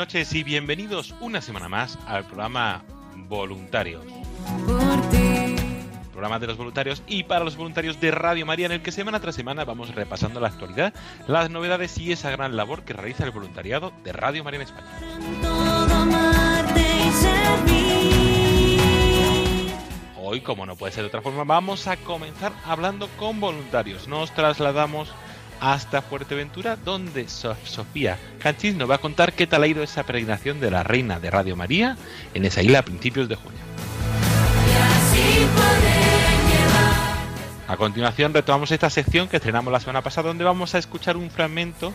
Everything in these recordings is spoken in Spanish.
Noches y bienvenidos una semana más al programa Voluntarios. Por ti, Programa de los voluntarios y para los voluntarios de Radio María en el que semana tras semana vamos repasando la actualidad, las novedades y esa gran labor que realiza el voluntariado de Radio María en España. Hoy, como no puede ser de otra forma, vamos a comenzar hablando con voluntarios. Nos trasladamos hasta Fuerteventura, donde So- Sofía Canchis nos va a contar qué tal ha ido esa peregrinación de la Reina de Radio María en esa isla a principios de junio. A continuación retomamos esta sección que estrenamos la semana pasada donde vamos a escuchar un fragmento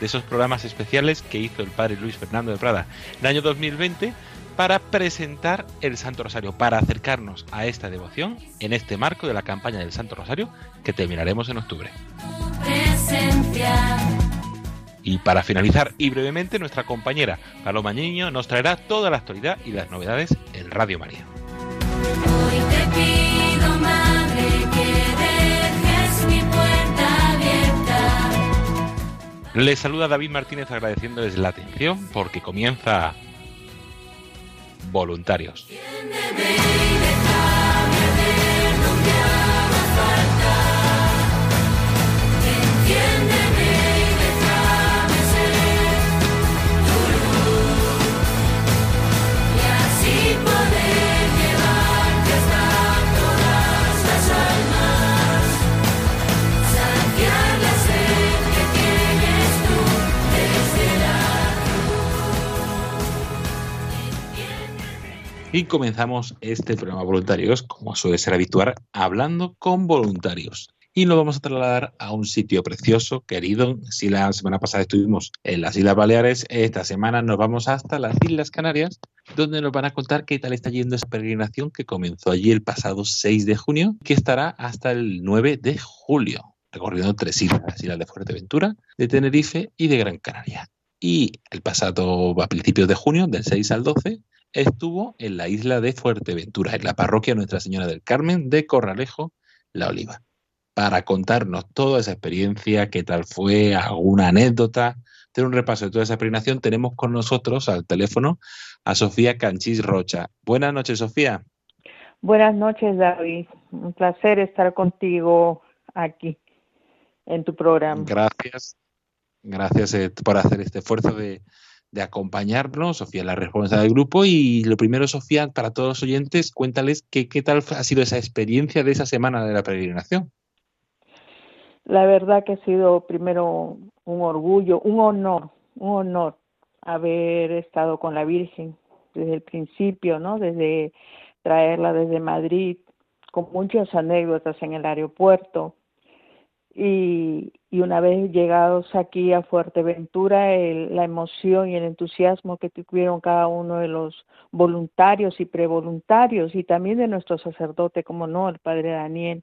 de esos programas especiales que hizo el padre Luis Fernando de Prada en el año 2020 para presentar el Santo Rosario, para acercarnos a esta devoción en este marco de la campaña del Santo Rosario que terminaremos en octubre. Presencia. Y para finalizar y brevemente nuestra compañera Paloma Niño nos traerá toda la actualidad y las novedades en Radio María. Hoy te pido, Madre, que dejes mi puerta abierta. Les saluda David Martínez agradeciéndoles la atención porque comienza Voluntarios. Y comenzamos este programa Voluntarios, como suele ser habitual, hablando con voluntarios. Y nos vamos a trasladar a un sitio precioso, querido. Si la semana pasada estuvimos en las Islas Baleares, esta semana nos vamos hasta las Islas Canarias, donde nos van a contar qué tal está yendo esa peregrinación que comenzó allí el pasado 6 de junio, que estará hasta el 9 de julio, recorriendo tres islas, las islas de Fuerteventura, de Tenerife y de Gran Canaria. Y el pasado, a principios de junio, del 6 al 12, estuvo en la isla de Fuerteventura, en la parroquia Nuestra Señora del Carmen de Corralejo, La Oliva, para contarnos toda esa experiencia, qué tal fue, alguna anécdota, tener un repaso de toda esa peregrinación. Tenemos con nosotros al teléfono a Sofía Canchis Rocha. Buenas noches, Sofía. Buenas noches, David. Un placer estar contigo aquí en tu programa. Gracias. Gracias eh, por hacer este esfuerzo de, de acompañarnos. Sofía la responsable del grupo. Y lo primero, Sofía, para todos los oyentes, cuéntales qué, qué tal ha sido esa experiencia de esa semana de la peregrinación. La verdad que ha sido primero un orgullo, un honor, un honor haber estado con la Virgen desde el principio, ¿no? Desde traerla desde Madrid, con muchas anécdotas en el aeropuerto. Y, y una vez llegados aquí a Fuerteventura, el- la emoción y el entusiasmo que tuvieron cada uno de los voluntarios y prevoluntarios y también de nuestro sacerdote, como no, el padre Daniel.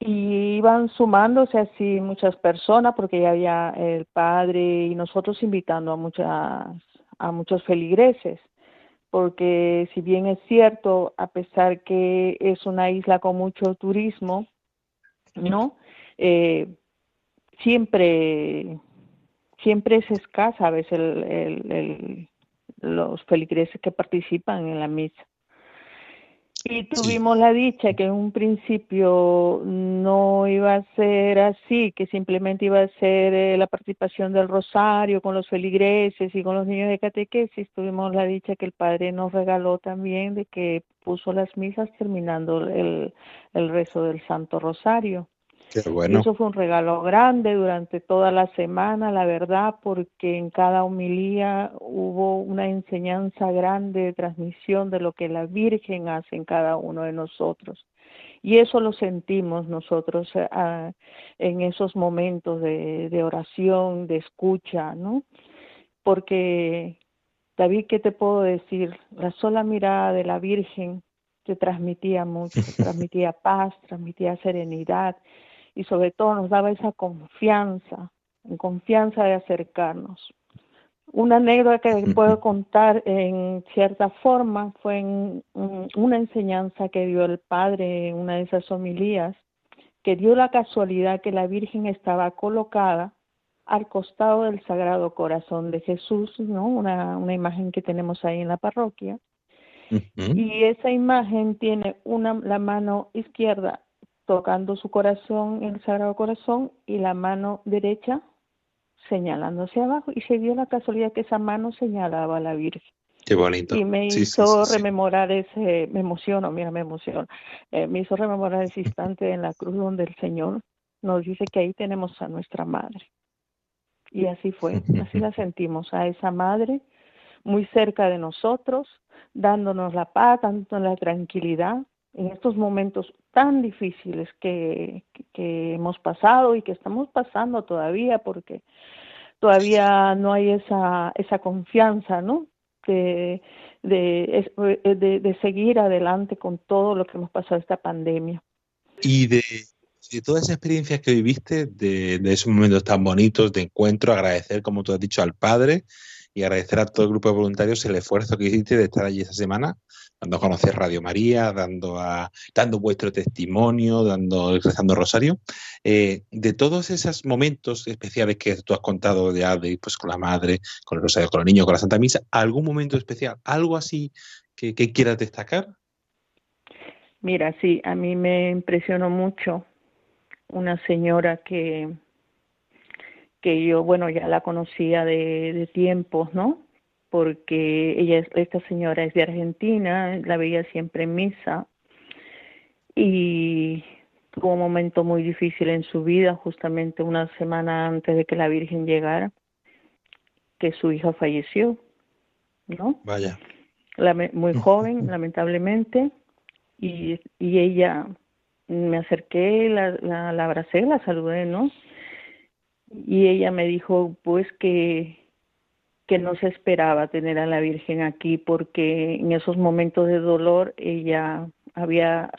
Y iban sumándose así muchas personas porque ya había el padre y nosotros invitando a muchas a muchos feligreses porque si bien es cierto a pesar que es una isla con mucho turismo no eh, siempre siempre es escasa a veces el, el, el- los feligreses que participan en la misa Y tuvimos la dicha que en un principio no iba a ser así, que simplemente iba a ser eh, la participación del rosario con los feligreses y con los niños de catequesis. Tuvimos la dicha que el Padre nos regaló también de que puso las misas terminando el, el rezo del Santo Rosario. Eso fue un regalo grande durante toda la semana, la verdad, porque en cada homilía hubo una enseñanza grande de transmisión de lo que la Virgen hace en cada uno de nosotros. Y eso lo sentimos nosotros eh, en esos momentos de, de oración, de escucha, ¿no? Porque, David, ¿qué te puedo decir? La sola mirada de la Virgen te transmitía mucho, transmitía paz, transmitía serenidad y sobre todo nos daba esa confianza, en confianza de acercarnos. Una anécdota que puedo contar en cierta forma fue en una enseñanza que dio el padre en una de esas homilías, que dio la casualidad que la Virgen estaba colocada al costado del Sagrado Corazón de Jesús, ¿no? Una, una imagen que tenemos ahí en la parroquia. Y esa imagen tiene una, la mano izquierda tocando su corazón, el Sagrado Corazón, y la mano derecha señalando hacia abajo. Y se dio la casualidad que esa mano señalaba a la Virgen. Qué bonito. Y me hizo rememorar ese, me emociono, mira, me emociono, eh, me hizo rememorar ese instante en la cruz donde el Señor nos dice que ahí tenemos a nuestra madre. Y así fue, así la sentimos, a esa madre muy cerca de nosotros, dándonos la paz, dándonos la tranquilidad, en estos momentos tan difíciles que, hemos pasado y que estamos pasando todavía porque todavía no hay esa, esa confianza, ¿no? De, de, de, seguir adelante con todo lo que hemos pasado esta pandemia. Y de, de todas esas experiencias que viviste, de esos momentos tan bonitos de encuentro, agradecer, como tú has dicho, al Padre y agradecer a todo el grupo de voluntarios el esfuerzo que hiciste de estar allí esa semana, dando a conocer Radio María, dando, a, dando vuestro testimonio, dando, rezando Rosario. Eh, de todos esos momentos especiales que tú has contado ya, de, pues con la madre, con el Rosario, con los niños, con la Santa Misa, ¿algún momento especial, algo así que, que quieras destacar? Mira, sí, a mí me impresionó mucho una señora que que yo, bueno, ya la conocía de, de tiempos, ¿no? Porque ella, esta señora es de Argentina, la veía siempre en misa y tuvo un momento muy difícil en su vida, justamente una semana antes de que la Virgen llegara, que su hija falleció, ¿no? Vaya. muy joven, lamentablemente, y, y ella me acerqué, la, la, la abracé, la saludé, ¿no? y ella me dijo pues que que no se esperaba tener a la Virgen aquí porque en esos momentos de dolor ella había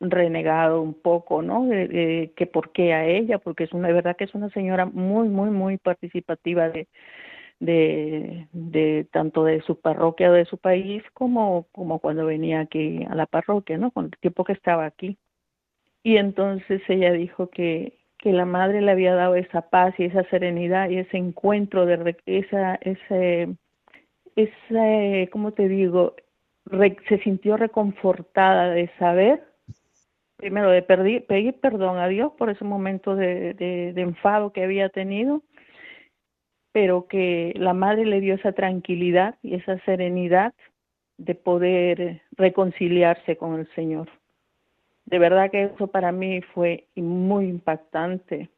renegado un poco, ¿no? De, que por qué a ella, porque es una verdad que es una señora muy muy muy participativa de tanto de su parroquia o de su país como como cuando venía aquí a la parroquia, ¿no? Con el tiempo que estaba aquí. Y entonces ella dijo que que la madre le había dado esa paz y esa serenidad y ese encuentro de esa ese ese cómo te digo se sintió reconfortada de saber primero de pedir, perdón a Dios por ese momento de, enfado que había tenido pero que la madre le dio esa tranquilidad y esa serenidad de poder reconciliarse con el Señor de verdad que eso para mí fue muy impactante.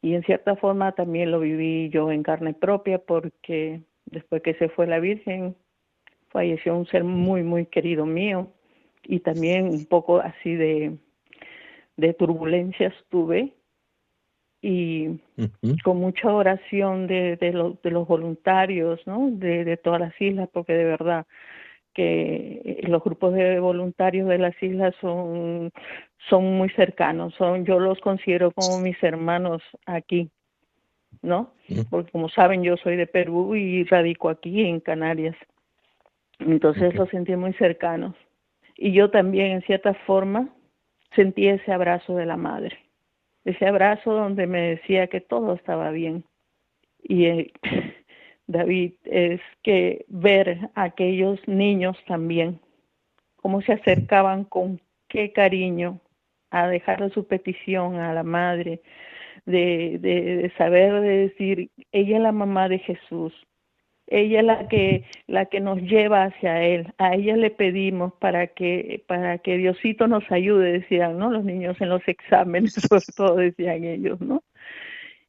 Y en cierta forma también lo viví yo en carne propia porque después que se fue la Virgen falleció un ser muy muy querido mío. Y también un poco así de, de turbulencias tuve. Y con mucha oración de, de, de los voluntarios, ¿no? De, de todas las islas, porque de verdad que los grupos de voluntarios de las islas son, son muy cercanos, son, yo los considero como mis hermanos aquí, ¿no? Porque como saben, yo soy de Perú y radico aquí en Canarias. Entonces los sentí muy cercanos. Y yo también, en cierta forma, sentí ese abrazo de la madre. Ese abrazo donde me decía que todo estaba bien. Y eh, David, es que ver a aquellos niños también cómo se acercaban con qué cariño a dejar su petición a la madre, de, de, de saber de decir, ella es la mamá de Jesús, ella es la que la que nos lleva hacia él a ella le pedimos para que para que Diosito nos ayude decían no los niños en los exámenes sobre todo decían ellos no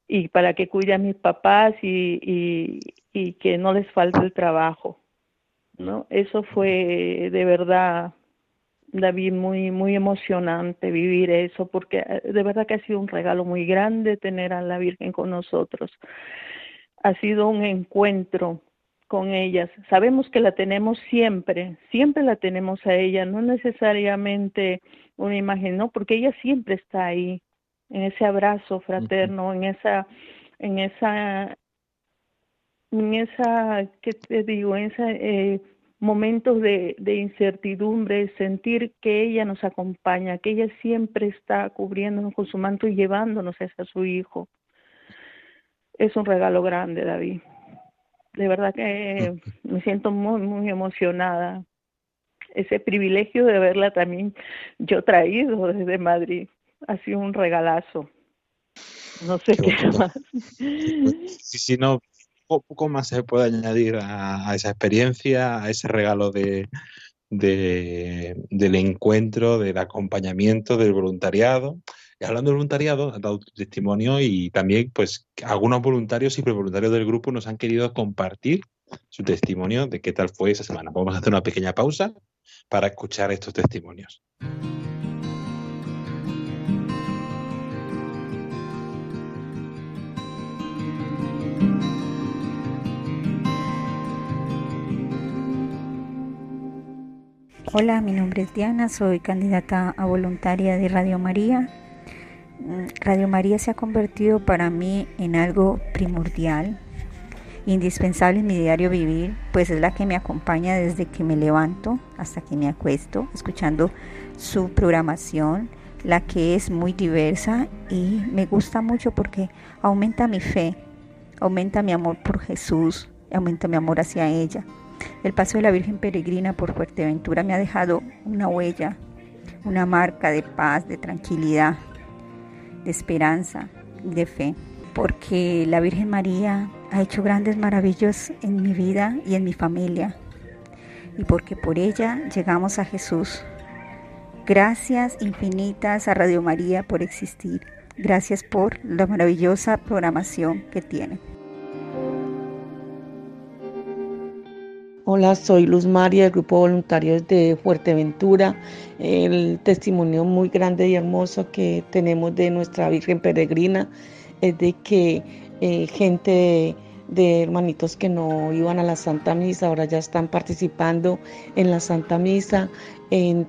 y para que cuide a mis papás y, y, y que no les falte el trabajo no eso fue de verdad David muy muy emocionante vivir eso porque de verdad que ha sido un regalo muy grande tener a la Virgen con nosotros. Ha sido un encuentro con ellas. Sabemos que la tenemos siempre, siempre la tenemos a ella, no necesariamente una imagen, no, porque ella siempre está ahí, en ese abrazo fraterno, en esa, en esa, en esa, ¿qué te digo? En esa eh, momentos de, de incertidumbre, sentir que ella nos acompaña, que ella siempre está cubriéndonos con su manto y llevándonos hacia su hijo. Es un regalo grande, David de verdad que me siento muy, muy emocionada. Ese privilegio de verla también yo traído desde Madrid ha sido un regalazo. No sé qué, más. Sí, sí, no, poco más se puede añadir a, esa experiencia, a ese regalo de, de, del encuentro, del acompañamiento, del voluntariado. Y hablando del voluntariado, has dado tu testimonio y también, pues, algunos voluntarios y voluntarios del grupo nos han querido compartir su testimonio de qué tal fue esa semana. Vamos a hacer una pequeña pausa para escuchar estos testimonios. Hola, mi nombre es Diana, soy candidata a voluntaria de Radio María Radio María se ha convertido para mí en algo primordial, indispensable en mi diario vivir, pues es la que me acompaña desde que me levanto hasta que me acuesto, escuchando su programación, la que es muy diversa y me gusta mucho porque aumenta mi fe, aumenta mi amor por Jesús, aumenta mi amor hacia ella. El paso de la Virgen Peregrina por Fuerteventura me ha dejado una huella, una marca de paz, de tranquilidad, de esperanza de fe, porque la Virgen María ha hecho grandes maravillas en mi vida y en mi familia, y porque por ella llegamos a Jesús. Gracias infinitas a Radio María por existir. Gracias por la maravillosa programación que tiene. Hola, soy Luz María del Grupo Voluntarios de Fuerteventura. El testimonio muy grande y hermoso que tenemos de nuestra Virgen Peregrina es de que eh, gente de, hermanitos que no iban a la Santa Misa ahora ya están participando en la Santa Misa.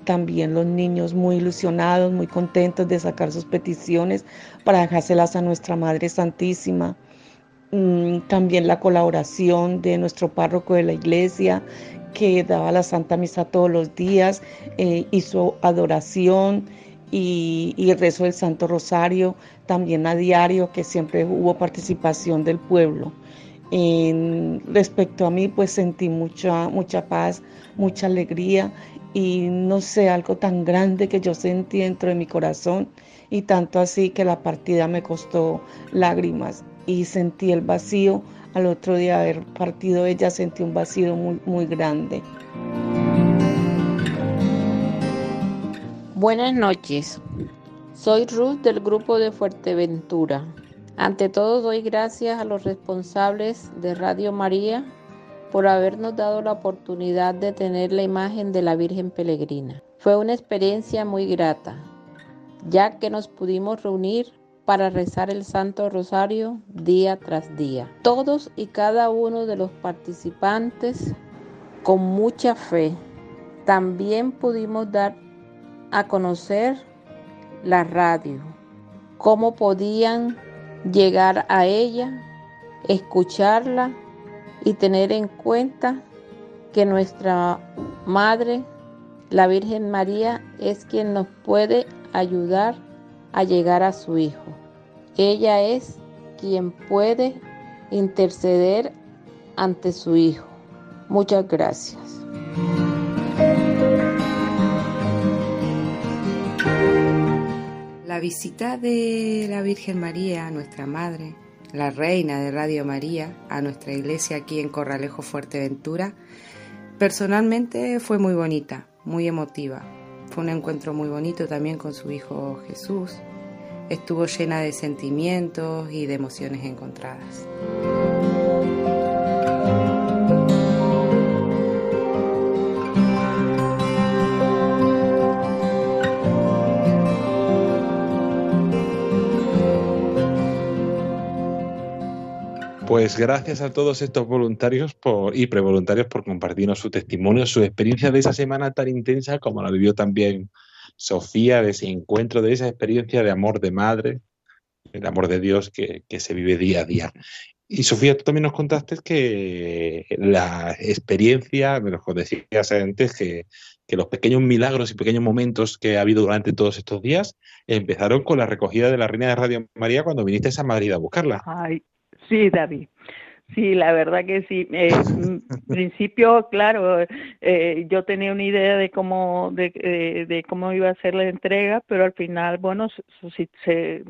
también los niños muy ilusionados, muy contentos de sacar sus peticiones para dejárselas a nuestra Madre Santísima. Mm, también la colaboración de nuestro párroco de la iglesia que daba la Santa Misa todos los días, eh, hizo adoración y, el rezo del Santo Rosario también a diario, que siempre hubo participación del pueblo. respecto a mí, pues sentí mucha, mucha paz, mucha alegría y no sé, algo tan grande que yo sentí dentro de mi corazón y tanto así que la partida me costó lágrimas y sentí el vacío. Al otro día de haber partido ella sentí un vacío muy, muy grande. Buenas noches. Soy Ruth del grupo de Fuerteventura. Ante todo doy gracias a los responsables de Radio María por habernos dado la oportunidad de tener la imagen de la Virgen Peregrina. Fue una experiencia muy grata, ya que nos pudimos reunir para rezar el Santo Rosario día tras día. Todos y cada uno de los participantes con mucha fe. También pudimos dar a conocer la radio, cómo podían llegar a ella, escucharla y tener en cuenta que nuestra Madre, la Virgen María, es quien nos puede ayudar a llegar a su Hijo. Ella es quien puede interceder ante su Hijo. Muchas gracias. La visita de la Virgen María, nuestra Madre, la Reina de Radio María, a nuestra iglesia aquí en Corralejo Fuerteventura, personalmente fue muy bonita, muy emotiva. Fue un encuentro muy bonito también con su Hijo Jesús, Estuvo llena de sentimientos y de emociones encontradas. Pues gracias a todos estos voluntarios y prevoluntarios por compartirnos su testimonio, su experiencia de esa semana tan intensa como la vivió también Sofía, de ese encuentro, de esa experiencia de amor de madre, el amor de Dios que, se vive día a día. Y Sofía, tú también nos contaste que la experiencia, me lo decías antes, que, que los pequeños milagros y pequeños momentos que ha habido durante todos estos días empezaron con la recogida de la Reina de Radio María cuando viniste a Madrid a buscarla. Ay, Sí, David. Sí, la verdad que sí. Eh, en principio, claro, eh, yo tenía una idea de cómo de, eh, de, cómo iba a ser la entrega, pero al final, bueno, se, se,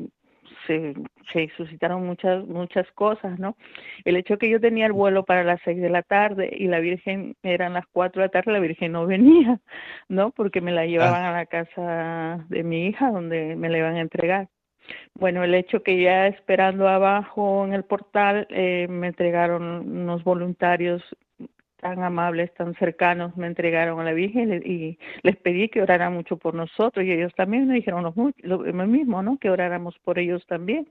se, suscitaron muchas muchas cosas, ¿no? El hecho que yo tenía el vuelo para las seis de la tarde y la Virgen eran las cuatro de la tarde, la Virgen no venía, ¿no? Porque me la llevaban ah. a la casa de mi hija donde me la iban a entregar. Bueno, el hecho que ya esperando abajo en el portal eh, me entregaron unos voluntarios tan amables, tan cercanos, me entregaron a la Virgen y les pedí que oraran mucho por nosotros y ellos también me dijeron lo mismo, ¿no? Que oráramos por ellos también.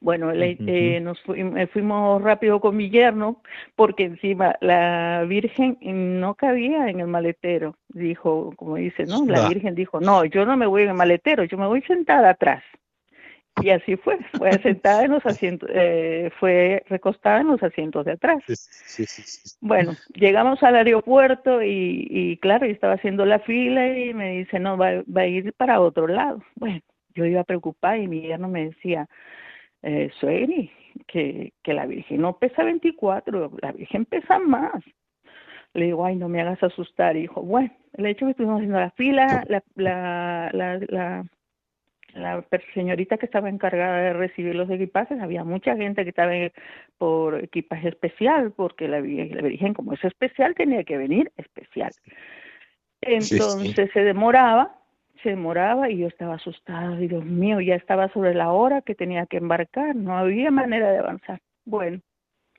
Bueno, eh, nos eh, fuimos rápido con mi yerno porque encima la Virgen no cabía en el maletero. Dijo, como dice, ¿no? La Virgen dijo, no, yo no me voy en el maletero, yo me voy sentada atrás. Y así fue, fue sentada en los asientos, eh, fue recostada en los asientos de atrás. bueno, llegamos al aeropuerto y, y claro, yo estaba haciendo la fila y me dice, no, va, va a ir para otro lado. Bueno, yo iba preocupada y mi yerno me decía, eh, Suegri, que, que la Virgen no pesa 24, la Virgen pesa más. Le digo, ay, no me hagas asustar. Y dijo, bueno, el hecho que estuvimos haciendo la fila, la, la, la, la, la señorita que estaba encargada de recibir los equipajes, había mucha gente que estaba por equipaje especial, porque la, la Virgen, como es especial, tenía que venir especial. Entonces se demoraba se demoraba y yo estaba asustada, Dios mío, ya estaba sobre la hora que tenía que embarcar, no había manera de avanzar. Bueno,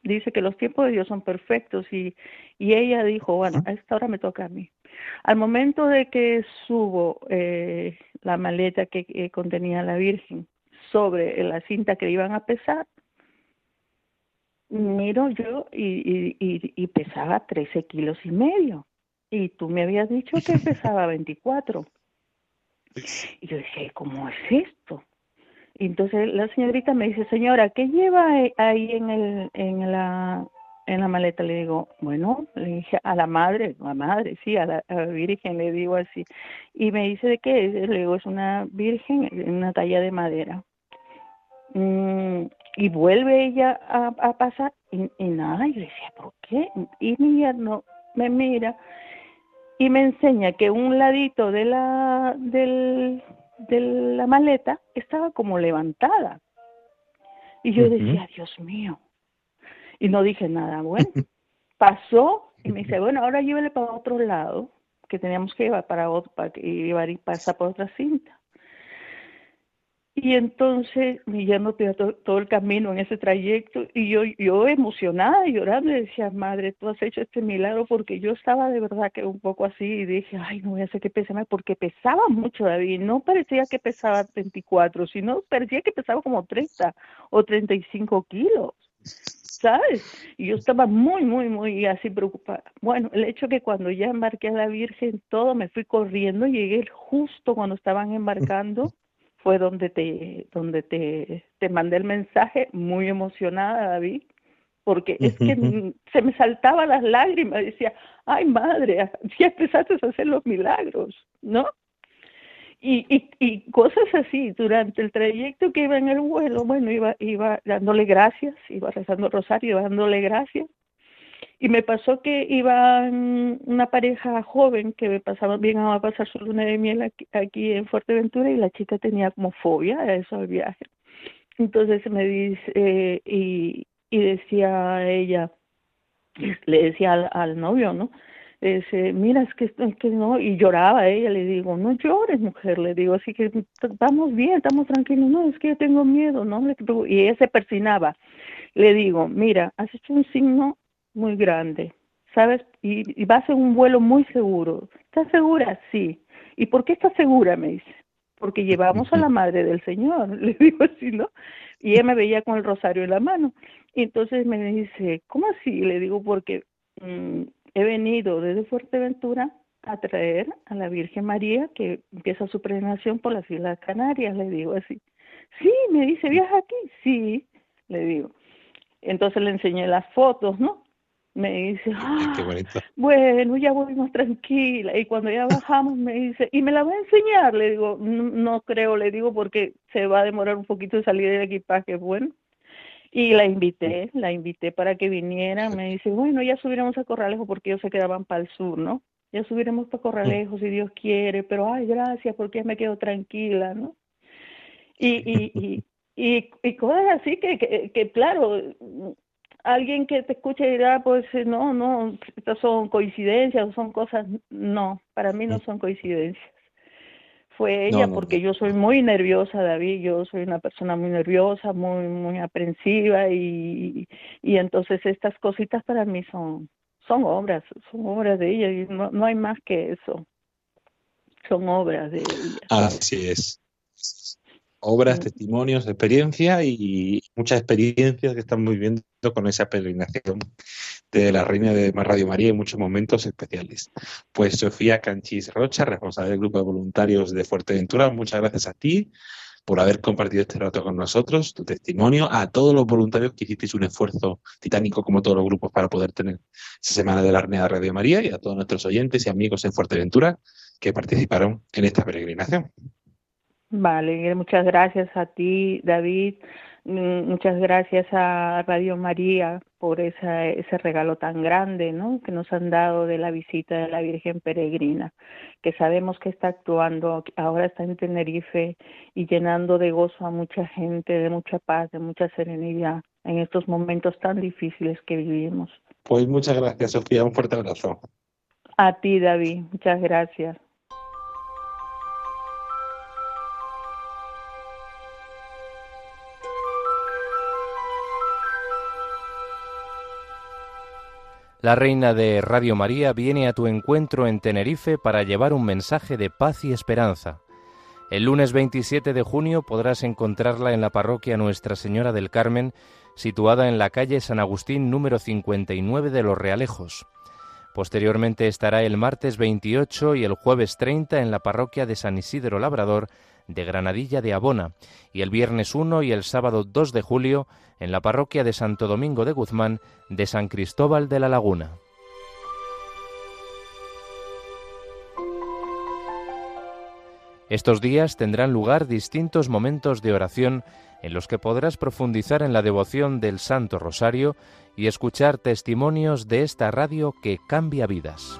dice que los tiempos de Dios son perfectos y, y ella dijo, bueno, a esta hora me toca a mí. Al momento de que subo eh, la maleta que contenía la Virgen sobre la cinta que iban a pesar, miro yo y, y, y pesaba 13 kilos y medio. Y tú me habías dicho que pesaba 24. Y yo dije, ¿cómo es esto? Y entonces la señorita me dice, señora, ¿qué lleva ahí en, el, en, la, en la maleta? Le digo, bueno, le dije a la madre, a la madre, sí, a la, virgen, le digo así. Y me dice, ¿de qué es? Le digo, es una virgen en una talla de madera. Mm, y vuelve ella a, pasar y, y, nada, y yo decía, ¿por qué? Y mi yerno me mira y me enseña que un ladito de la, del, de la maleta estaba como levantada. Y yo decía, Dios mío. Y no dije nada. Bueno, pasó y me dice, bueno, ahora llévele para otro lado, que teníamos que llevar para otro, para que llevar y pasar por otra cinta. Y entonces mi yerno todo, todo, el camino en ese trayecto y yo, yo emocionada y llorando le decía, madre, tú has hecho este milagro porque yo estaba de verdad que un poco así y dije, ay, no voy a hacer que pese más porque pesaba mucho David, no parecía que pesaba 24, sino parecía que pesaba como 30 o 35 kilos. ¿sabes? Y yo estaba muy, muy, muy así preocupada. Bueno, el hecho que cuando ya embarqué a la Virgen, todo me fui corriendo, llegué justo cuando estaban embarcando fue donde te, donde te, te mandé el mensaje muy emocionada, David, porque es que se me saltaban las lágrimas, decía, ay madre, ya empezaste a hacer los milagros, ¿no? Y, y, y cosas así, durante el trayecto que iba en el vuelo, bueno, iba, iba dándole gracias, iba rezando el rosario, dándole gracias, Y me pasó que iba una pareja joven que me pasaba, bien a pasar su luna de miel aquí, en Fuerteventura y la chica tenía como fobia a eso al viaje. Entonces me dice, eh, y, y decía ella, le decía al, novio, ¿no? dice, mira, es que, que no, y lloraba ella, le digo, no llores, mujer, le digo, así que estamos bien, estamos tranquilos, no, es que yo tengo miedo, ¿no? Y ella se persinaba. Le digo, mira, has hecho un signo muy grande, ¿sabes? Y, y vas en un vuelo muy seguro. ¿Estás segura? Sí. ¿Y por qué estás segura? Me dice. Porque llevamos a la Madre del Señor, le digo así, ¿no? Y ella me veía con el rosario en la mano. Y entonces me dice, ¿cómo así? Le digo, porque mm, he venido desde Fuerteventura a traer a la Virgen María que empieza su peregrinación por las Islas Canarias, le digo así. Sí, me dice, ¿viaja aquí? Sí, le digo. Entonces le enseñé las fotos, ¿no? Me dice, ah, bueno, ya voy más tranquila. Y cuando ya bajamos me dice, ¿y me la va a enseñar? Le digo, no, no creo, le digo, porque se va a demorar un poquito en salir del equipaje. Bueno, y la invité, la invité para que viniera. Me dice, bueno, ya subiremos a Corralejo porque ellos se quedaban para el sur, ¿no? Ya subiremos para Corralejo si Dios quiere, pero ay, gracias porque me quedo tranquila, ¿no? Y, y, y, y, y cosas así que, que, que, claro, alguien que te escuche dirá, pues no, no, estas son coincidencias, son cosas, no, para mí no son coincidencias. Fue ella, porque yo soy muy nerviosa, David, yo soy una persona muy nerviosa, muy, muy aprensiva y, y entonces estas cositas para mí son, son obras, son obras de ella y no, no hay más que eso, son obras de ella. Así es obras, testimonios, experiencia y muchas experiencias que estamos viviendo con esa peregrinación de la Reina de Radio María en muchos momentos especiales. Pues Sofía Canchis Rocha, responsable del grupo de voluntarios de Fuerteventura, muchas gracias a ti por haber compartido este rato con nosotros, tu testimonio, a todos los voluntarios que hicisteis un esfuerzo titánico como todos los grupos para poder tener esa semana de la Reina de Radio María y a todos nuestros oyentes y amigos en Fuerteventura que participaron en esta peregrinación. Vale, muchas gracias a ti, David. Mm, muchas gracias a Radio María por esa, ese regalo tan grande ¿no? que nos han dado de la visita de la Virgen Peregrina, que sabemos que está actuando, ahora está en Tenerife y llenando de gozo a mucha gente, de mucha paz, de mucha serenidad en estos momentos tan difíciles que vivimos. Pues muchas gracias, Sofía. Un fuerte abrazo. A ti, David. Muchas gracias. La reina de Radio María viene a tu encuentro en Tenerife para llevar un mensaje de paz y esperanza. El lunes 27 de junio podrás encontrarla en la parroquia Nuestra Señora del Carmen, situada en la calle San Agustín número 59 de Los Realejos. Posteriormente estará el martes 28 y el jueves 30 en la parroquia de San Isidro Labrador de Granadilla de Abona y el viernes 1 y el sábado 2 de julio en la parroquia de Santo Domingo de Guzmán de San Cristóbal de la Laguna. Estos días tendrán lugar distintos momentos de oración en los que podrás profundizar en la devoción del Santo Rosario y escuchar testimonios de esta radio que cambia vidas.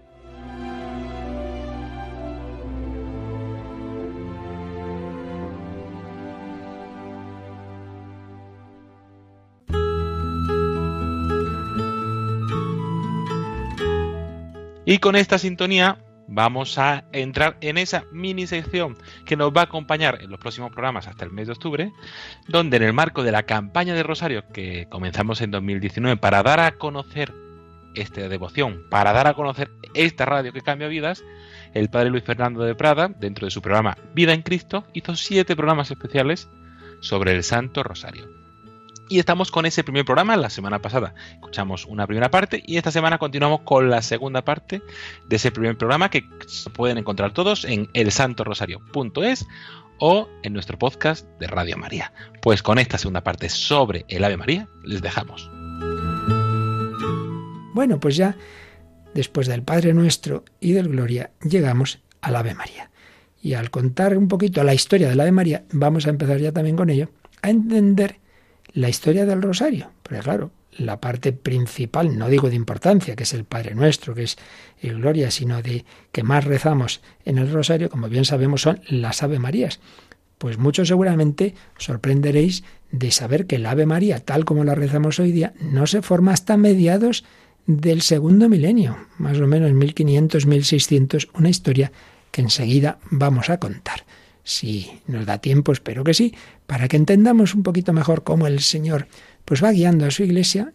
Y con esta sintonía vamos a entrar en esa mini sección que nos va a acompañar en los próximos programas hasta el mes de octubre, donde en el marco de la campaña de Rosario que comenzamos en 2019 para dar a conocer esta devoción, para dar a conocer esta radio que cambia vidas, el padre Luis Fernando de Prada, dentro de su programa Vida en Cristo, hizo siete programas especiales sobre el Santo Rosario. Y estamos con ese primer programa. La semana pasada escuchamos una primera parte y esta semana continuamos con la segunda parte de ese primer programa que se pueden encontrar todos en elsantorosario.es o en nuestro podcast de Radio María. Pues con esta segunda parte sobre el Ave María les dejamos. Bueno, pues ya después del Padre Nuestro y del Gloria llegamos al Ave María. Y al contar un poquito la historia del Ave María, vamos a empezar ya también con ello, a entender la historia del rosario. Porque claro, la parte principal, no digo de importancia, que es el Padre Nuestro, que es el Gloria, sino de que más rezamos en el rosario, como bien sabemos, son las Ave Marías. Pues muchos seguramente sorprenderéis de saber que el Ave María, tal como la rezamos hoy día, no se forma hasta mediados del segundo milenio, más o menos 1500, 1600, una historia que enseguida vamos a contar. Si nos da tiempo, espero que sí, para que entendamos un poquito mejor cómo el Señor pues va guiando a su iglesia,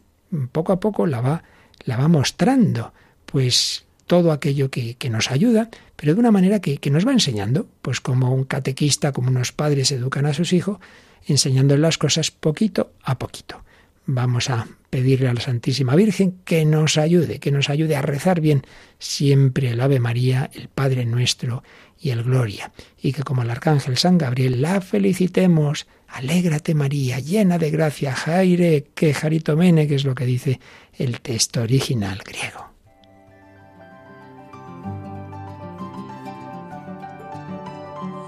poco a poco la va, la va mostrando, pues todo aquello que, nos ayuda, pero de una manera que, que, nos va enseñando, pues como un catequista, como unos padres educan a sus hijos, enseñándoles las cosas poquito a poquito. Vamos a pedirle a la Santísima Virgen que nos ayude, que nos ayude a rezar bien siempre el Ave María, el Padre Nuestro y el Gloria, y que como el Arcángel San Gabriel la felicitemos. Alégrate María, llena de gracia, Jaire, que Jaritomene, que es lo que dice el texto original griego.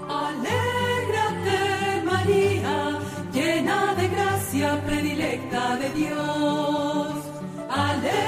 Alégrate, María, llena de gracia, predilecta de Dios, alégrate.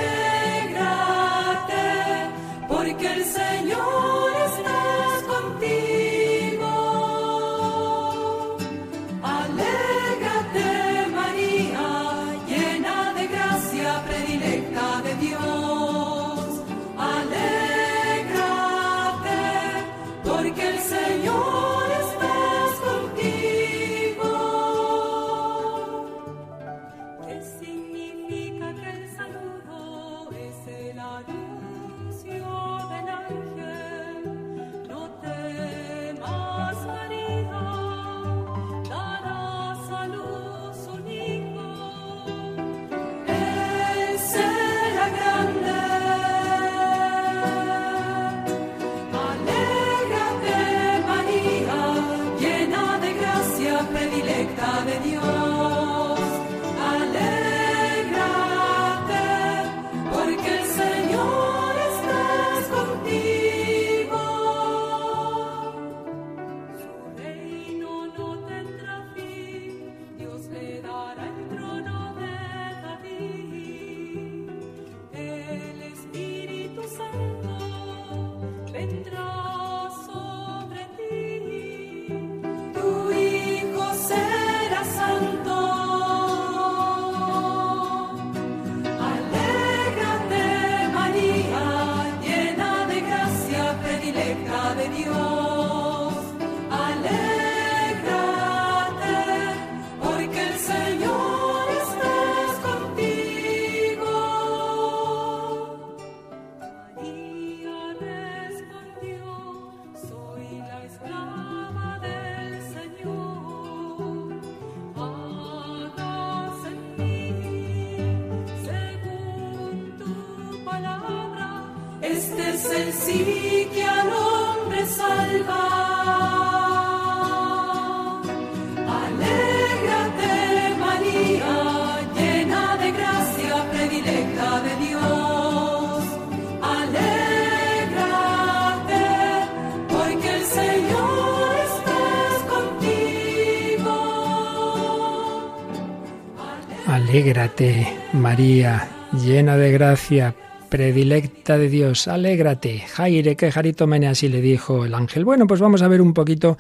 Jaire, que Jarito Mene, así le dijo el ángel. Bueno, pues vamos a ver un poquito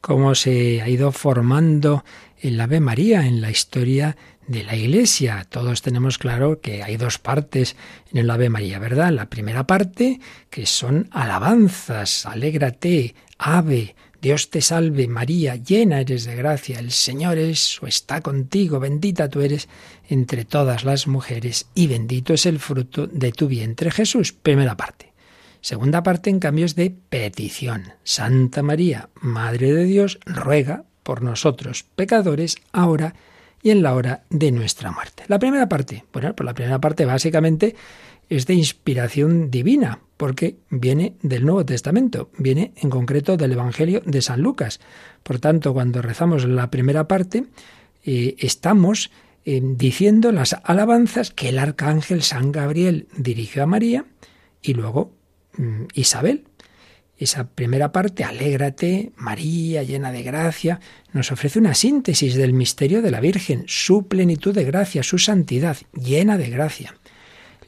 cómo se ha ido formando el Ave María en la historia de la Iglesia. Todos tenemos claro que hay dos partes en el Ave María, ¿verdad? La primera parte, que son alabanzas, alégrate, ave, Dios te salve María, llena eres de gracia, el Señor es o está contigo, bendita tú eres entre todas las mujeres y bendito es el fruto de tu vientre Jesús. Primera parte. Segunda parte, en cambio, es de petición. Santa María, Madre de Dios, ruega por nosotros pecadores, ahora y en la hora de nuestra muerte. La primera parte, bueno, pues la primera parte básicamente es de inspiración divina, porque viene del Nuevo Testamento, viene en concreto del Evangelio de San Lucas. Por tanto, cuando rezamos la primera parte, eh, estamos eh, diciendo las alabanzas que el arcángel San Gabriel dirigió a María y luego mm, Isabel. Esa primera parte, alégrate, María, llena de gracia, nos ofrece una síntesis del misterio de la Virgen, su plenitud de gracia, su santidad, llena de gracia.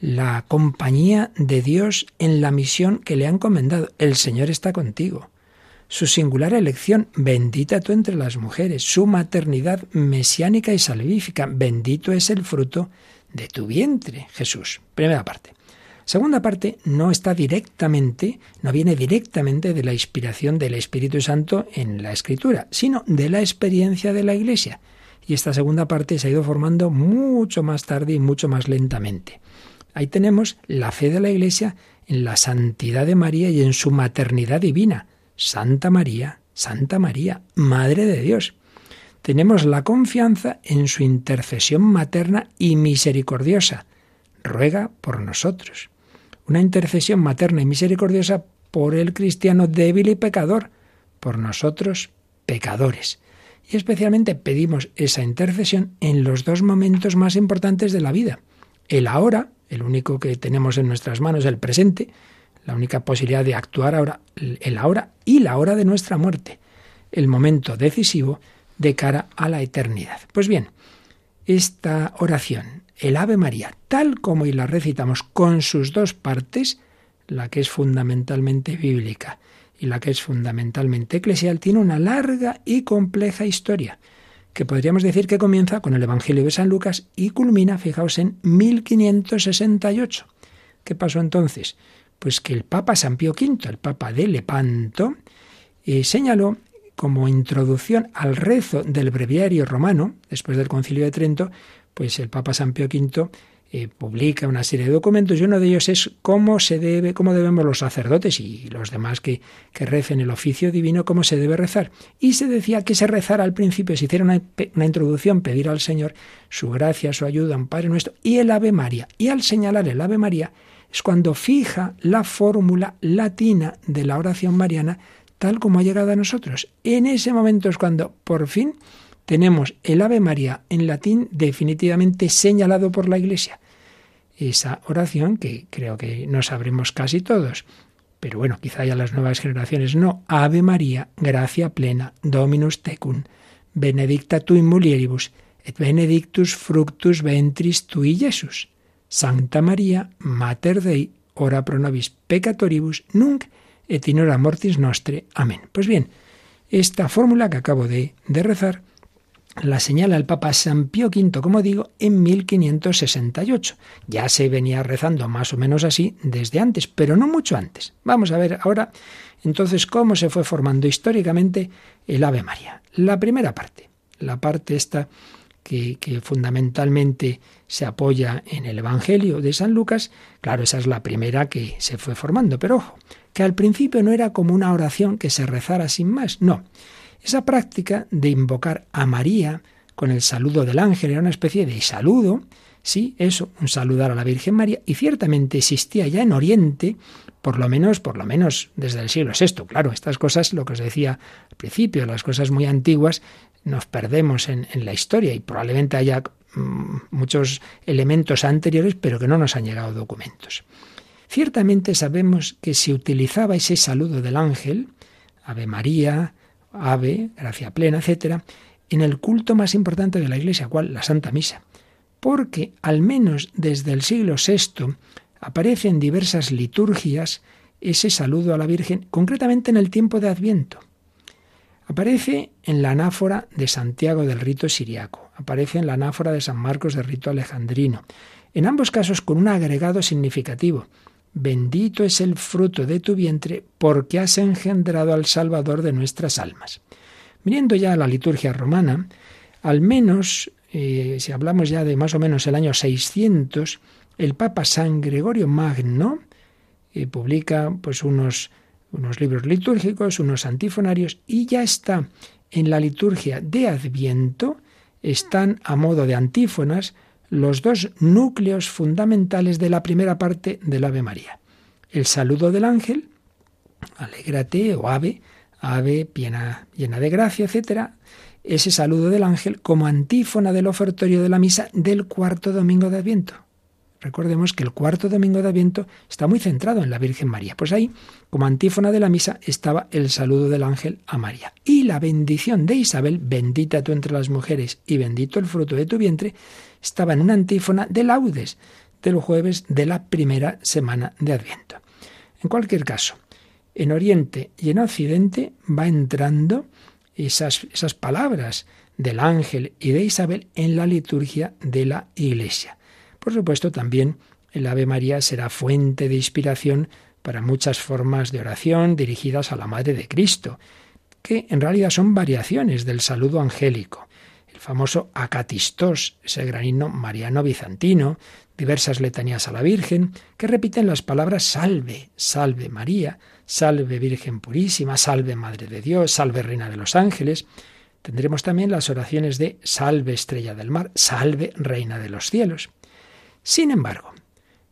La compañía de Dios en la misión que le ha encomendado. El Señor está contigo. Su singular elección, bendita tú entre las mujeres. Su maternidad mesiánica y salvífica, bendito es el fruto de tu vientre, Jesús. Primera parte. Segunda parte no está directamente, no viene directamente de la inspiración del Espíritu Santo en la Escritura, sino de la experiencia de la Iglesia. Y esta segunda parte se ha ido formando mucho más tarde y mucho más lentamente. Ahí tenemos la fe de la Iglesia en la santidad de María y en su maternidad divina. Santa María, Santa María, Madre de Dios. Tenemos la confianza en su intercesión materna y misericordiosa. Ruega por nosotros una intercesión materna y misericordiosa por el cristiano débil y pecador, por nosotros pecadores. Y especialmente pedimos esa intercesión en los dos momentos más importantes de la vida. El ahora, el único que tenemos en nuestras manos, el presente, la única posibilidad de actuar ahora, el ahora y la hora de nuestra muerte, el momento decisivo de cara a la eternidad. Pues bien, esta oración el Ave María, tal como y la recitamos con sus dos partes, la que es fundamentalmente bíblica y la que es fundamentalmente eclesial, tiene una larga y compleja historia, que podríamos decir que comienza con el Evangelio de San Lucas y culmina, fijaos, en 1568. ¿Qué pasó entonces? Pues que el Papa San Pío V, el Papa de Lepanto, eh, señaló como introducción al rezo del breviario romano, después del Concilio de Trento, pues el Papa San Pío V eh, publica una serie de documentos y uno de ellos es cómo se debe, cómo debemos los sacerdotes y los demás que, que recen el oficio divino, cómo se debe rezar. Y se decía que se rezara al principio, se hiciera una, una introducción, pedir al Señor su gracia, su ayuda, un Padre nuestro, y el Ave María. Y al señalar el Ave María es cuando fija la fórmula latina de la oración mariana tal como ha llegado a nosotros. En ese momento es cuando por fin tenemos el Ave María en latín definitivamente señalado por la Iglesia. Esa oración que creo que no sabremos casi todos, pero bueno, quizá ya las nuevas generaciones no. Ave María, gracia plena, Dominus tecum, benedicta tu in mulieribus, et benedictus fructus ventris tui Jesus. Santa María, Mater Dei, ora pro nobis peccatoribus, nunc et in hora mortis nostre. Amén. Pues bien, esta fórmula que acabo de, de rezar la señala el Papa San Pío V, como digo, en 1568. Ya se venía rezando más o menos así desde antes, pero no mucho antes. Vamos a ver ahora entonces cómo se fue formando históricamente el Ave María. La primera parte, la parte esta que, que, fundamentalmente se apoya en el Evangelio de San Lucas, claro, esa es la primera que se fue formando, pero ojo, que al principio no era como una oración que se rezara sin más, no. Esa práctica de invocar a María con el saludo del ángel era una especie de saludo, sí, eso, un saludar a la Virgen María, y ciertamente existía ya en Oriente, por lo menos, por lo menos desde el siglo VI. Claro, estas cosas, lo que os decía al principio, las cosas muy antiguas, nos perdemos en, la historia y probablemente haya mm, muchos elementos anteriores, pero que no nos han llegado documentos. Ciertamente sabemos que se utilizaba ese saludo del ángel, Ave María, ave, gracia plena, etcétera, en el culto más importante de la Iglesia, ¿cuál? La Santa Misa. Porque al menos desde el siglo VI aparece en diversas liturgias ese saludo a la Virgen, concretamente en el tiempo de Adviento. Aparece en la anáfora de Santiago del rito siriaco, aparece en la anáfora de San Marcos del rito alejandrino, en ambos casos con un agregado significativo. Bendito es el fruto de tu vientre, porque has engendrado al Salvador de nuestras almas. Mirando ya a la liturgia romana, al menos, eh, si hablamos ya de más o menos el año 600, el Papa San Gregorio Magno eh, publica pues unos, unos libros litúrgicos, unos antifonarios, y ya está en la liturgia de Adviento están a modo de antífonas los dos núcleos fundamentales de la primera parte del Ave María. El saludo del ángel, alégrate o ave, ave llena, llena de gracia, etc. Ese saludo del ángel como antífona del ofertorio de la misa del cuarto domingo de Adviento. Recordemos que el cuarto domingo de Adviento está muy centrado en la Virgen María. Pues ahí, como antífona de la misa, estaba el saludo del ángel a María. Y la bendición de Isabel, bendita tú entre las mujeres y bendito el fruto de tu vientre, estaba en una antífona de laudes del jueves de la primera semana de Adviento. En cualquier caso, en Oriente y en Occidente va entrando esas, esas palabras del ángel y de Isabel en la liturgia de la Iglesia. Por supuesto, también el Ave María será fuente de inspiración para muchas formas de oración dirigidas a la Madre de Cristo, que en realidad son variaciones del saludo angélico. El famoso acatistos, ese granino mariano bizantino, diversas letanías a la Virgen, que repiten las palabras salve, salve María, salve Virgen purísima, salve Madre de Dios, salve Reina de los ángeles. Tendremos también las oraciones de salve Estrella del Mar, salve Reina de los cielos. Sin embargo,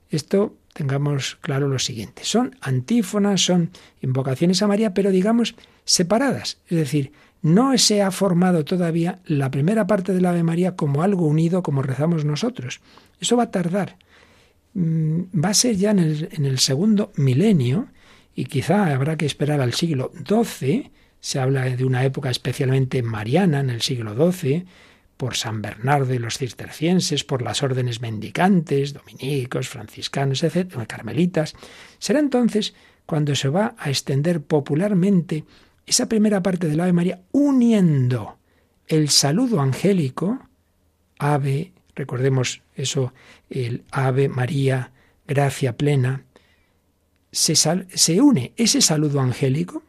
esto tengamos claro lo siguiente, son antífonas, son invocaciones a María, pero digamos separadas, es decir, no se ha formado todavía la primera parte del Ave María como algo unido como rezamos nosotros. Eso va a tardar. Mm, va a ser ya en el, en el segundo milenio y quizá habrá que esperar al siglo XII. Se habla de una época especialmente mariana en el siglo XII, por San Bernardo y los cistercienses, por las órdenes mendicantes, dominicos, franciscanos, etc., carmelitas. Será entonces cuando se va a extender popularmente esa primera parte del Ave María uniendo el saludo angélico, Ave, recordemos eso, el Ave María, gracia plena, se, se une ese saludo angélico,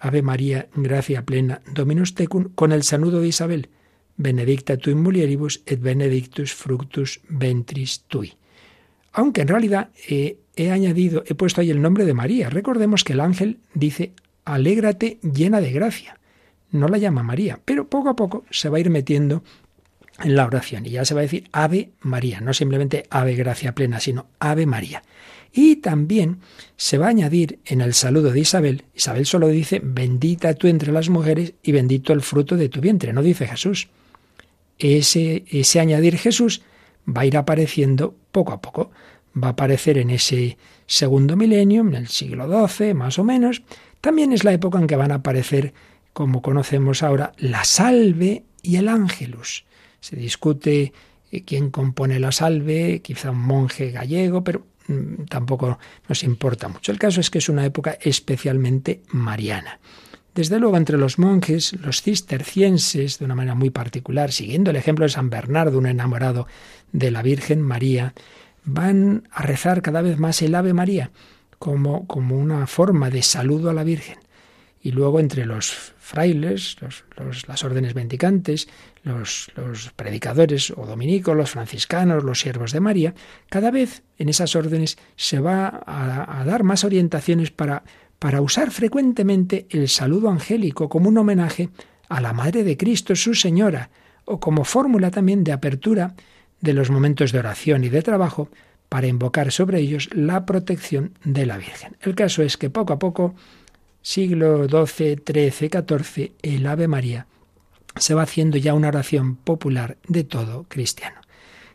Ave María, gracia plena, Dominus tecum, con el saludo de Isabel, benedicta tu in mulieribus et benedictus fructus ventris tui. Aunque en realidad eh, he añadido, he puesto ahí el nombre de María. Recordemos que el ángel dice alégrate llena de gracia. No la llama María, pero poco a poco se va a ir metiendo en la oración y ya se va a decir Ave María, no simplemente Ave Gracia Plena, sino Ave María. Y también se va a añadir en el saludo de Isabel, Isabel solo dice, bendita tú entre las mujeres y bendito el fruto de tu vientre, no dice Jesús. Ese, añadir Jesús va a ir apareciendo poco a poco, va a aparecer en ese segundo milenio, en el siglo XII más o menos, también es la época en que van a aparecer, como conocemos ahora, la salve y el ángelus. Se discute eh, quién compone la salve, quizá un monje gallego, pero mm, tampoco nos importa mucho. El caso es que es una época especialmente mariana. Desde luego, entre los monjes, los cistercienses, de una manera muy particular, siguiendo el ejemplo de San Bernardo, un enamorado de la Virgen María, van a rezar cada vez más el Ave María como, como una forma de saludo a la Virgen. Y luego entre los frailes, las órdenes mendicantes, los, predicadores o dominicos, los franciscanos, los siervos de María, cada vez en esas órdenes se va a dar más orientaciones para, para usar frecuentemente el saludo angélico como un homenaje a la Madre de Cristo, su Señora, o como fórmula también de apertura de los momentos de oración y de trabajo para invocar sobre ellos la protección de la Virgen. El caso es que poco a poco, siglo XII, XIII, XIV, el Ave María se va haciendo ya una oración popular de todo cristiano.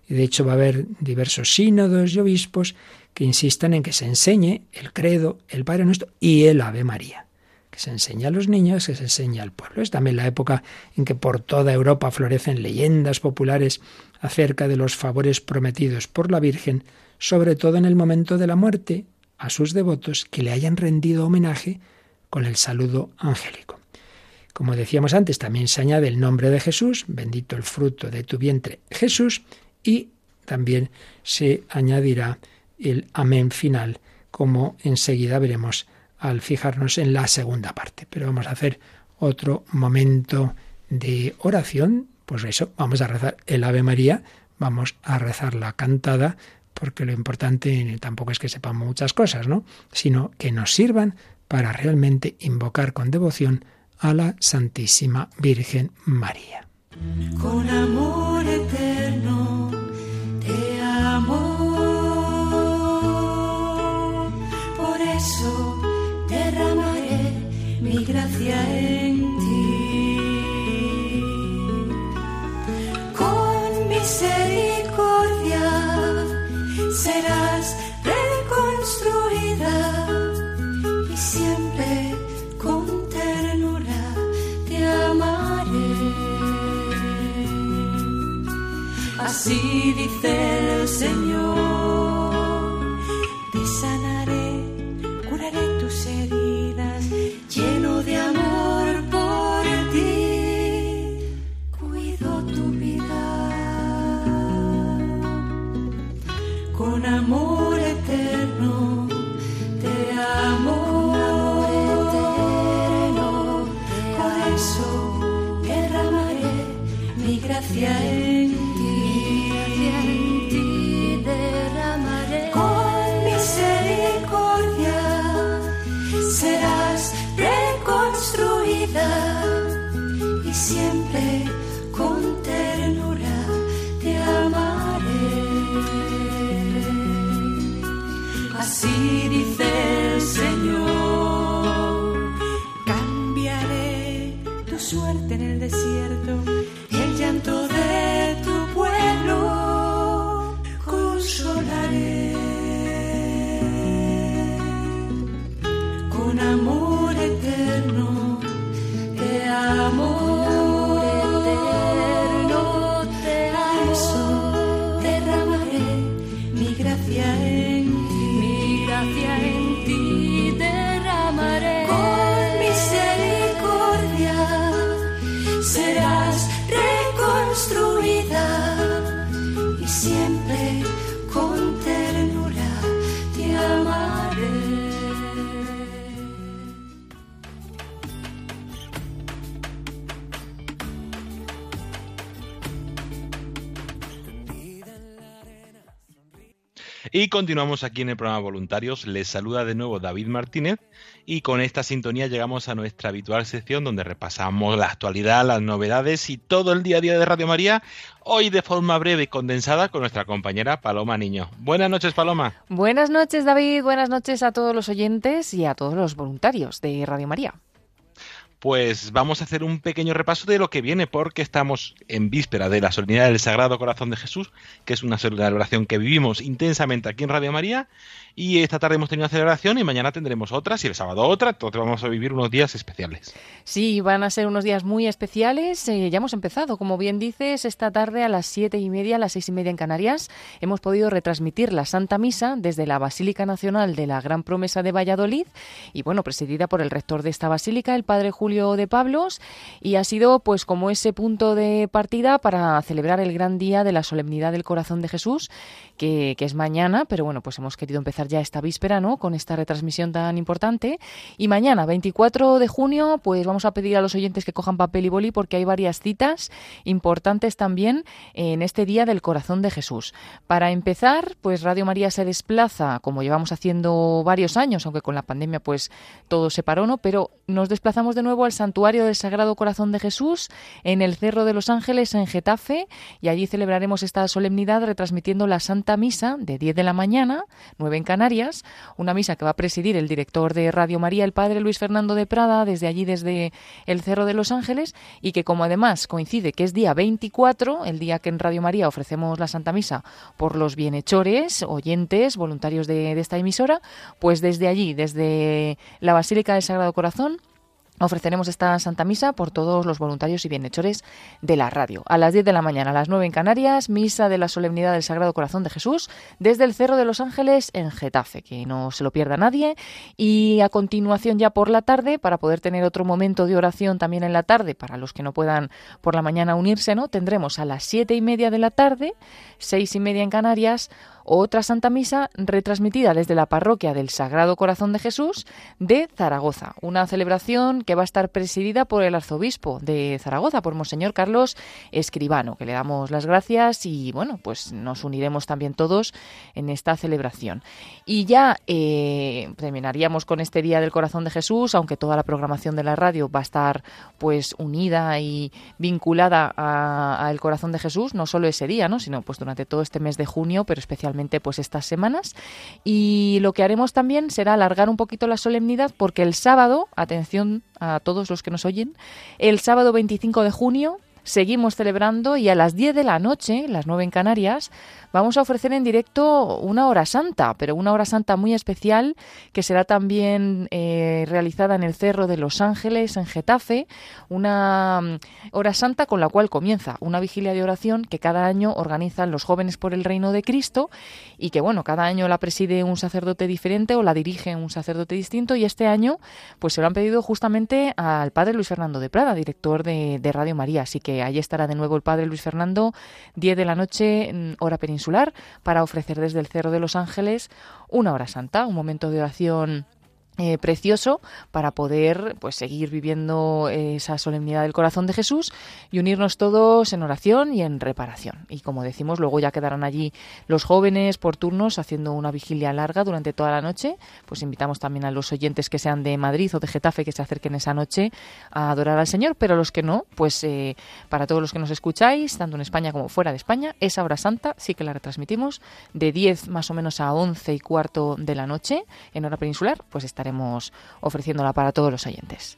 Y de hecho va a haber diversos sínodos y obispos que insistan en que se enseñe el credo, el Padre Nuestro y el Ave María. Que se enseñe a los niños, que se enseñe al pueblo. Es también la época en que por toda Europa florecen leyendas populares acerca de los favores prometidos por la Virgen sobre todo en el momento de la muerte, a sus devotos que le hayan rendido homenaje con el saludo angélico. Como decíamos antes, también se añade el nombre de Jesús, bendito el fruto de tu vientre Jesús, y también se añadirá el amén final, como enseguida veremos al fijarnos en la segunda parte. Pero vamos a hacer otro momento de oración, pues eso, vamos a rezar el Ave María, vamos a rezar la cantada porque lo importante tampoco es que sepamos muchas cosas, ¿no? Sino que nos sirvan para realmente invocar con devoción a la Santísima Virgen María. Con amor eterno Por eso derramaré mi gracia en ti. Con misericordia serás reconstruida y siempre con ternura te amaré. Así dice el Señor, Y continuamos aquí en el programa Voluntarios. Les saluda de nuevo David Martínez y con esta sintonía llegamos a nuestra habitual sección donde repasamos la actualidad, las novedades y todo el día a día de Radio María, hoy de forma breve y condensada con nuestra compañera Paloma Niño. Buenas noches, Paloma. Buenas noches, David. Buenas noches a todos los oyentes y a todos los voluntarios de Radio María. Pues vamos a hacer un pequeño repaso de lo que viene, porque estamos en víspera de la solemnidad del Sagrado Corazón de Jesús, que es una celebración que vivimos intensamente aquí en Radio María. Y esta tarde hemos tenido una celebración y mañana tendremos otras y el sábado otra, entonces vamos a vivir unos días especiales. Sí, van a ser unos días muy especiales. Eh, ya hemos empezado, como bien dices, esta tarde a las siete y media, a las seis y media en Canarias, hemos podido retransmitir la Santa Misa desde la Basílica Nacional de la Gran Promesa de Valladolid y bueno, presidida por el rector de esta basílica, el padre Julio de Pablos, y ha sido pues como ese punto de partida para celebrar el gran día de la solemnidad del Corazón de Jesús, que, que es mañana, pero bueno, pues hemos querido empezar ya esta víspera, ¿no? Con esta retransmisión tan importante. Y mañana, 24 de junio, pues vamos a pedir a los oyentes que cojan papel y boli porque hay varias citas importantes también en este Día del Corazón de Jesús. Para empezar, pues Radio María se desplaza, como llevamos haciendo varios años, aunque con la pandemia pues todo se paró, ¿no? Pero nos desplazamos de nuevo al Santuario del Sagrado Corazón de Jesús en el Cerro de los Ángeles en Getafe y allí celebraremos esta solemnidad retransmitiendo la Santa Misa de 10 de la mañana, 9 en Canarias, una misa que va a presidir el director de Radio María, el padre Luis Fernando de Prada, desde allí, desde el Cerro de los Ángeles, y que como además coincide que es día 24, el día que en Radio María ofrecemos la Santa Misa por los bienhechores, oyentes, voluntarios de, esta emisora, pues desde allí, desde la Basílica del Sagrado Corazón, Ofreceremos esta Santa Misa por todos los voluntarios y bienhechores de la radio. A las 10 de la mañana, a las 9 en Canarias, Misa de la Solemnidad del Sagrado Corazón de Jesús desde el Cerro de los Ángeles en Getafe, que no se lo pierda nadie. Y a continuación ya por la tarde, para poder tener otro momento de oración también en la tarde, para los que no puedan por la mañana unirse, ¿no? Tendremos a las 7 y media de la tarde, 6 y media en Canarias, otra Santa Misa retransmitida desde la parroquia del Sagrado Corazón de Jesús de Zaragoza. Una celebración que va a estar presidida por el arzobispo de Zaragoza, por Monseñor Carlos Escribano, que le damos las gracias y bueno, pues nos uniremos también todos en esta celebración. Y ya eh, terminaríamos con este Día del Corazón de Jesús, aunque toda la programación de la radio va a estar pues unida y vinculada al corazón de Jesús, no solo ese día, ¿no? sino pues durante todo este mes de junio, pero especialmente pues estas semanas. Y lo que haremos también será alargar un poquito la solemnidad porque el sábado, atención a todos los que nos oyen, el sábado 25 de junio seguimos celebrando y a las 10 de la noche, las 9 en Canarias, vamos a ofrecer en directo una hora santa, pero una hora santa muy especial que será también eh, realizada en el Cerro de los Ángeles, en Getafe, una mm, hora santa con la cual comienza una vigilia de oración que cada año organizan los jóvenes por el reino de Cristo y que bueno, cada año la preside un sacerdote diferente o la dirige un sacerdote distinto y este año pues se lo han pedido justamente al padre Luis Fernando de Prada, director de, de Radio María, así que allí estará de nuevo el padre Luis Fernando, 10 de la noche, mm, hora peninsular para ofrecer desde el Cerro de los Ángeles una hora santa, un momento de oración eh, precioso para poder pues seguir viviendo esa solemnidad del corazón de Jesús y unirnos todos en oración y en reparación. Y como decimos, luego ya quedarán allí los jóvenes por turnos haciendo una vigilia larga durante toda la noche. Pues invitamos también a los oyentes que sean de Madrid o de Getafe que se acerquen esa noche a adorar al Señor, pero los que no, pues eh, para todos los que nos escucháis, tanto en España como fuera de España, esa hora santa sí que la retransmitimos de 10 más o menos a 11 y cuarto de la noche en hora peninsular, pues estaremos ofreciéndola para todos los oyentes.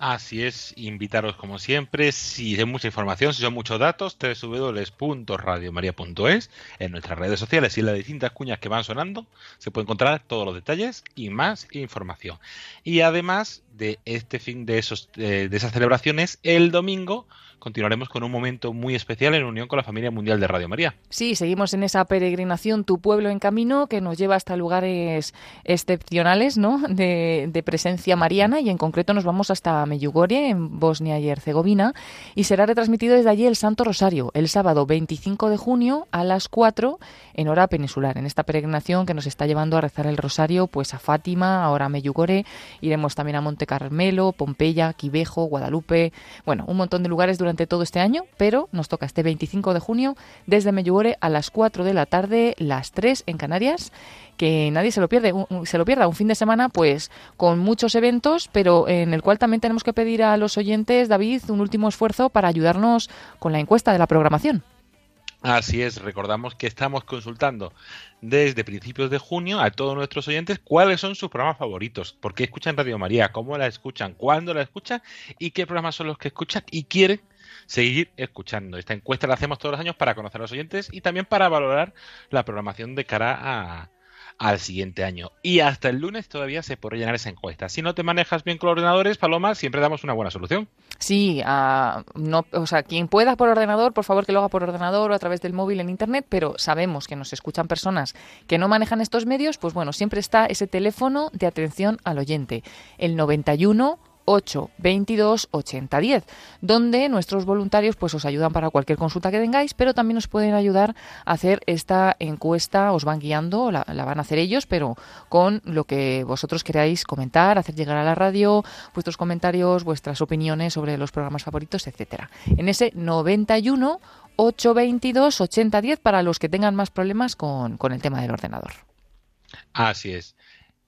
Así es, invitaros como siempre, si hay mucha información, si son muchos datos, www.radiomaria.es, en nuestras redes sociales y en las distintas cuñas que van sonando, se pueden encontrar todos los detalles y más información. Y además de este fin de, esos, eh, de esas celebraciones, el domingo continuaremos con un momento muy especial en unión con la familia mundial de Radio María. Sí, seguimos en esa peregrinación Tu pueblo en camino que nos lleva hasta lugares excepcionales ¿no? de, presencia mariana y en concreto nos vamos hasta Meyugore, en Bosnia y Herzegovina, y será retransmitido desde allí el Santo Rosario el sábado 25 de junio a las 4 en hora peninsular. En esta peregrinación que nos está llevando a rezar el Rosario, pues a Fátima, ahora a Meyugore, iremos también a Monte Carmelo, Pompeya, Quivejo, Guadalupe, bueno, un montón de lugares durante durante todo este año, pero nos toca este 25 de junio desde Meyugore a las 4 de la tarde, las 3 en Canarias que nadie se lo pierde, se lo pierda un fin de semana pues con muchos eventos, pero en el cual también tenemos que pedir a los oyentes, David, un último esfuerzo para ayudarnos con la encuesta de la programación. Así es, recordamos que estamos consultando desde principios de junio a todos nuestros oyentes cuáles son sus programas favoritos, por qué escuchan Radio María, cómo la escuchan, cuándo la escuchan y qué programas son los que escuchan y quieren seguir escuchando. Esta encuesta la hacemos todos los años para conocer a los oyentes y también para valorar la programación de cara a, al siguiente año. Y hasta el lunes todavía se puede llenar esa encuesta. Si no te manejas bien con los ordenadores, Paloma, siempre damos una buena solución. Sí, no, o sea, quien pueda por ordenador, por favor que lo haga por ordenador o a través del móvil en internet, pero sabemos que nos escuchan personas que no manejan estos medios, pues bueno, siempre está ese teléfono de atención al oyente, el 91 8 22 80 10, donde nuestros voluntarios pues os ayudan para cualquier consulta que tengáis, pero también os pueden ayudar a hacer esta encuesta, os van guiando, la, van a hacer ellos, pero con lo que vosotros queráis comentar, hacer llegar a la radio, vuestros comentarios, vuestras opiniones sobre los programas favoritos, etcétera. En ese 91 822 8010 para los que tengan más problemas con, con el tema del ordenador. Así es.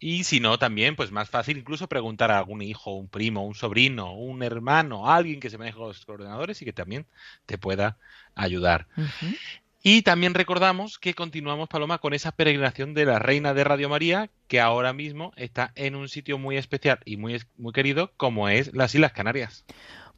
Y si no, también, pues más fácil incluso preguntar a algún hijo, un primo, un sobrino, un hermano, alguien que se maneje los ordenadores y que también te pueda ayudar. Y también recordamos que continuamos, Paloma, con esa peregrinación de la Reina de Radio María, que ahora mismo está en un sitio muy especial y muy, muy querido, como es las Islas Canarias.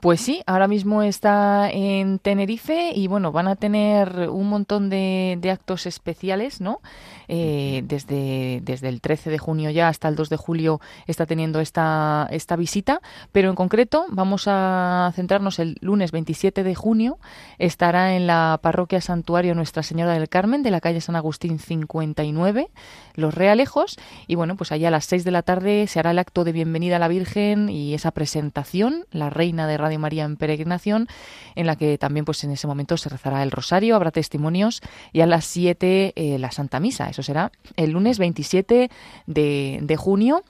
Pues sí, ahora mismo está en Tenerife y bueno, van a tener un montón de, actos especiales, ¿no? Eh, desde, desde el 13 de junio ya hasta el 2 de julio está teniendo esta, esta visita, pero en concreto vamos a centrarnos el lunes 27 de junio, estará en la parroquia Santuario Nuestra Señora del Carmen de la calle San Agustín 59, Los Realejos, y bueno, pues allá a las 6 de la tarde se hará el acto de bienvenida a la Virgen y esa presentación, la Reina de Radio María en peregrinación, en la que también pues en ese momento se rezará el rosario, habrá testimonios y a las 7 eh, la Santa Misa. Eso será el lunes 27 de, de junio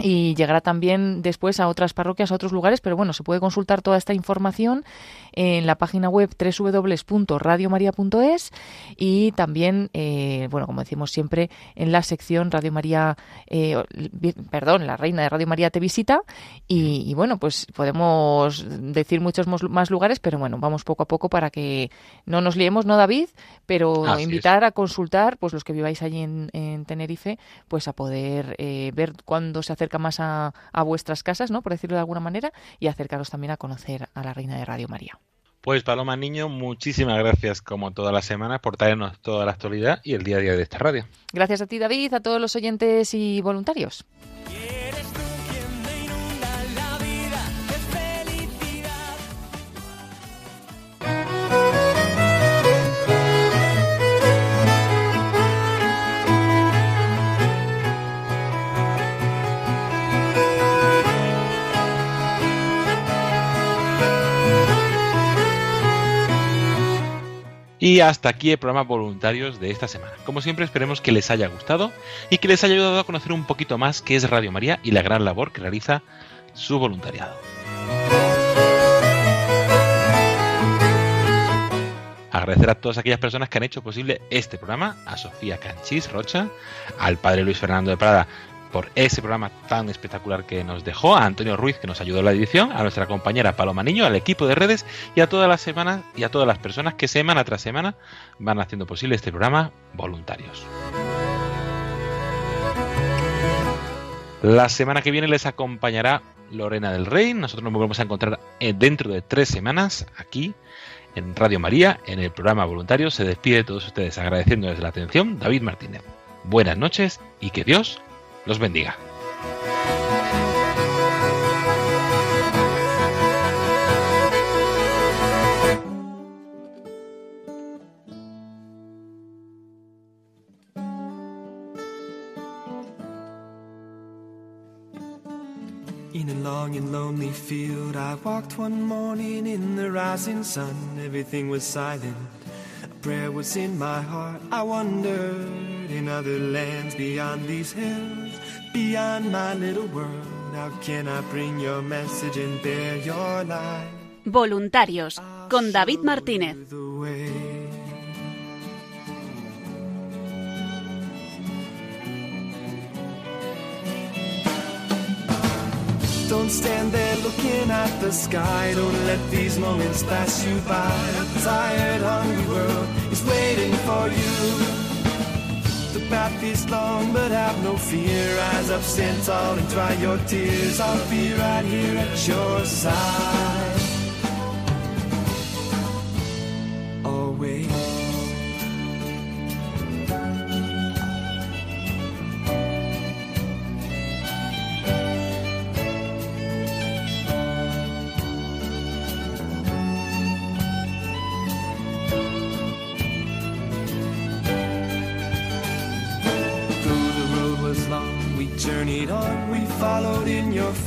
y llegará también después a otras parroquias, a otros lugares, pero bueno, se puede consultar toda esta información en la página web www.radiomaria.es y también, eh, bueno, como decimos siempre, en la sección Radio María, eh, perdón, la Reina de Radio María te visita y, bueno, pues podemos decir muchos más lugares, pero bueno, vamos poco a poco para que no nos liemos, ¿no, David? Pero invitar a consultar, pues los que viváis allí en, Tenerife, pues a poder eh, ver cuándo se acerca más a, a vuestras casas, ¿no? Por decirlo de alguna manera, y acercaros también a conocer a la Reina de Radio María. Pues Paloma Niño, muchísimas gracias como todas las semanas por traernos toda la actualidad y el día a día de esta radio. Gracias a ti David, a todos los oyentes y voluntarios. Hasta aquí el programa Voluntarios de esta semana. Como siempre, esperemos que les haya gustado y que les haya ayudado a conocer un poquito más qué es Radio María y la gran labor que realiza su voluntariado. Agradecer a todas aquellas personas que han hecho posible este programa, a Sofía Canchís Rocha, al padre Luis Fernando de Prada por ese programa tan espectacular que nos dejó, a Antonio Ruiz que nos ayudó en la edición, a nuestra compañera Paloma Niño, al equipo de redes y a todas las semanas y a todas las personas que semana tras semana van haciendo posible este programa voluntarios. La semana que viene les acompañará Lorena del Rey. Nosotros nos volvemos a encontrar eh, dentro de tres semanas aquí en Radio María, en el programa Voluntarios. Se despide de todos ustedes agradeciéndoles la atención David Martínez. Buenas noches y que Dios los bendiga. In a long and lonely field, I walked one morning in the rising sun. Everything was silent. A prayer was in my heart. I wondered in other lands beyond these hills beyond my little world. How can I bring your message and bear your light? Voluntarios con David Martínez. Don't stand there looking at the sky. Don't let these moments pass you by. A tired, hungry world is waiting for you. The path is long, but have no fear. Rise up, stand tall, and dry your tears. I'll be right here at your side.